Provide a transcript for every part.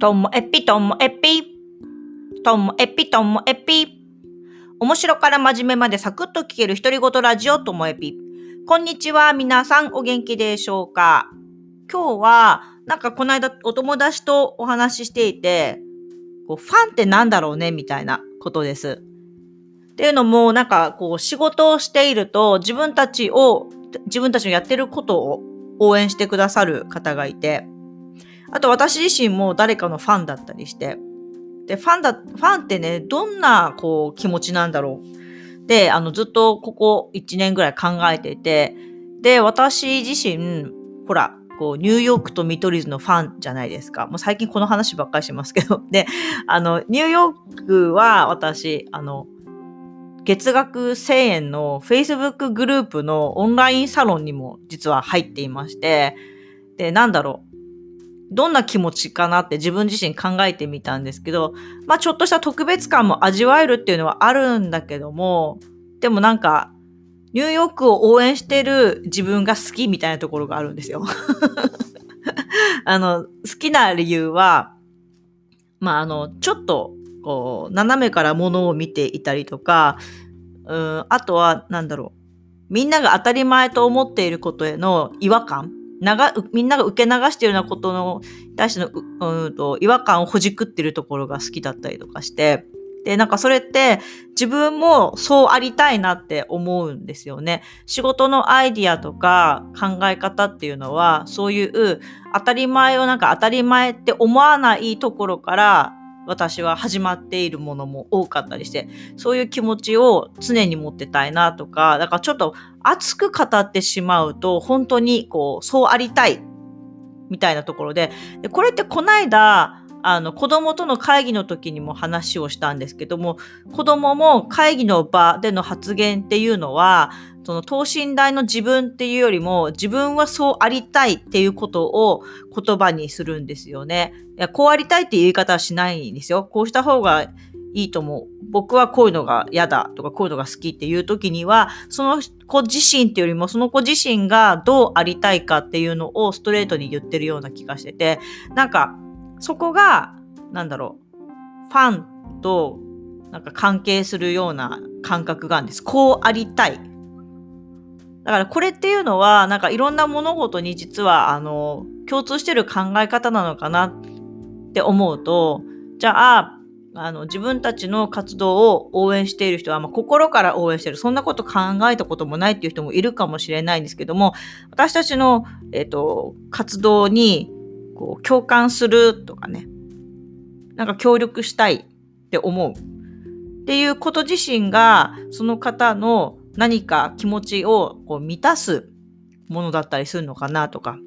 ともえぴともえぴ。ともえぴともえぴ。面白から真面目までサクッと聞ける独り言ラジオともえぴ。こんにちは。皆さんお元気でしょうか？今日は、なんかこの間お友達とお話ししていて、こうファンってなんだろうね？みたいなことです。っていうのも、なんかこう仕事をしていると自分たちを、自分たちのやってることを応援してくださる方がいて、あと私自身も誰かのファンだったりして、で、ファンだ、ファンってね、どんな、こう、気持ちなんだろう。で、あの、ずっとここ1年ぐらい考えていて、で、私自身、ほら、こう、ニューヨークと見取り図のファンじゃないですか。もう最近この話ばっかりしてますけど。で、あの、ニューヨークは私、あの、月額1000円の Facebook グループのオンラインサロンにも実は入っていまして、で、なんだろう。どんな気持ちかなって自分自身考えてみたんですけど、まあちょっとした特別感も味わえるっていうのはあるんだけども、でもなんか、ニューヨークを応援してる自分が好きみたいなところがあるんですよ。あの、好きな理由は、まああの、ちょっと、こう、斜めからものを見ていたりとか、うん、あとは、なんだろう。みんなが当たり前と思っていることへの違和感みんなが受け流しているようなことの対してのうんと違和感をほじくってるところが好きだったりとかして、で、なんかそれって自分もそうありたいなって思うんですよね。仕事のアイディアとか考え方っていうのはそういう当たり前をなんか当たり前って思わないところから私は始まっているものも多かったりして、そういう気持ちを常に持ってたいなとか、だからちょっと熱く語ってしまうと、本当にこう、そうありたい、みたいなところで、でこれってこないだ、あの、子供との会議の時にも話をしたんですけども、子供も会議の場での発言っていうのは、その等身大の自分っていうよりも自分はそうありたいっていうことを言葉にするんですよね。いや、こうありたいっていう言い方はしないんですよ。こうした方がいいと思う。僕はこういうのが嫌だとかこういうのが好きっていう時には、その子自身っていうよりもその子自身がどうありたいかっていうのをストレートに言ってるような気がしてて、なんかそこが、なんだろう、ファンとなんか関係するような感覚があるんです。こうありたい。だからこれっていうのは、なんかいろんな物事に実は、あの、共通してる考え方なのかなって思うと、じゃあ、あの、自分たちの活動を応援している人は、まあ、心から応援してる。そんなこと考えたこともないっていう人もいるかもしれないんですけども、私たちの、えっ、と、活動に、こう、共感するとかね、なんか協力したいって思う。っていうこと自身が、その方の何か気持ちをこう満たすものだったりするのかなとか。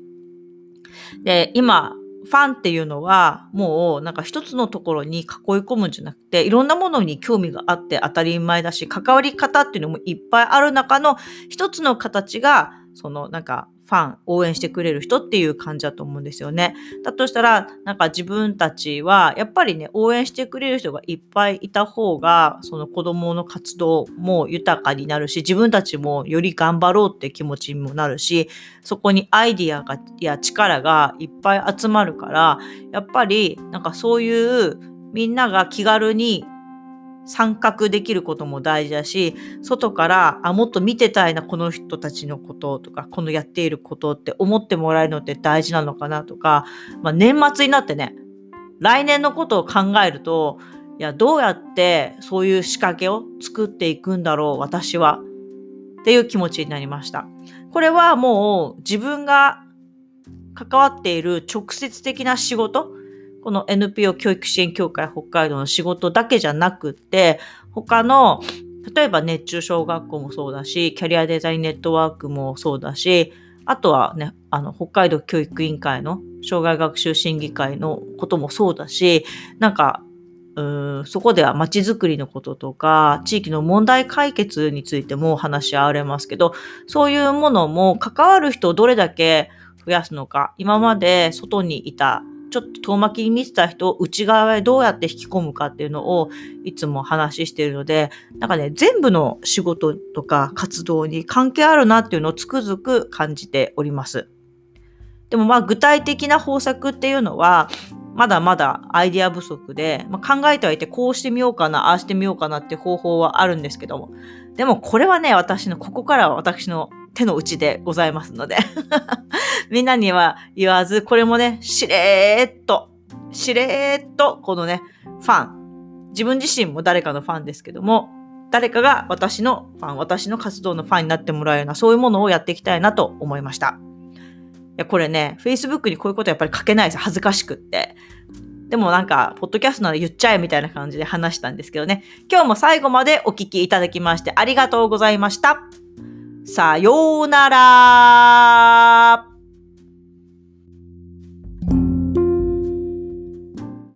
で、今、ファンっていうのはもうなんか一つのところに囲い込むんじゃなくていろんなものに興味があって当たり前だし関わり方っていうのもいっぱいある中の一つの形がそのなんかファン、応援してくれる人っていう感じだと思うんですよね。だとしたら、なんか自分たちは、やっぱりね、応援してくれる人がいっぱいいた方が、その子供の活動も豊かになるし、自分たちもより頑張ろうって気持ちにもなるし、そこにアイディアがや力がいっぱい集まるから、やっぱり、なんかそういうみんなが気軽に参画できることも大事だし、外から、あ、もっと見てたいな、この人たちのこととか、このやっていることって思ってもらえるのって大事なのかなとか、まあ、年末になってね、来年のことを考えると、いや、どうやってそういう仕掛けを作っていくんだろう、私は。っていう気持ちになりました。これはもう自分が関わっている直接的な仕事、この NPO 教育支援協会北海道の仕事だけじゃなくて、他の、例えば熱中小学校もそうだし、キャリアデザインネットワークもそうだし、あとはね、あの、北海道教育委員会の障害学習審議会のこともそうだし、なんか、うんそこでは街づくりのこととか、地域の問題解決についても話し合われますけど、そういうものも関わる人をどれだけ増やすのか、今まで外にいたちょっと遠巻きに見てた人を内側へどうやって引き込むかっていうのをいつも話しているので、なんかね、全部の仕事とか活動に関係あるなっていうのをつくづく感じております。でもまあ具体的な方策っていうのは、まだまだアイデア不足で、まあ、考えてはいてこうしてみようかな、ああしてみようかなって方法はあるんですけども。でもこれはね、私の、ここからは私の手の内でございますので みんなには言わず、これもね、しれーっと、しれーっと、このね、ファン、自分自身も誰かのファンですけども、誰かが私のファン、私の活動のファンになってもらえるような、そういうものをやっていきたいなと思いました。いや、これね、Facebook にこういうことやっぱり書けないです。恥ずかしくって。でもなんか、ポッドキャストなら言っちゃえみたいな感じで話したんですけどね。今日も最後までお聞きいただきましてありがとうございました。さようなら。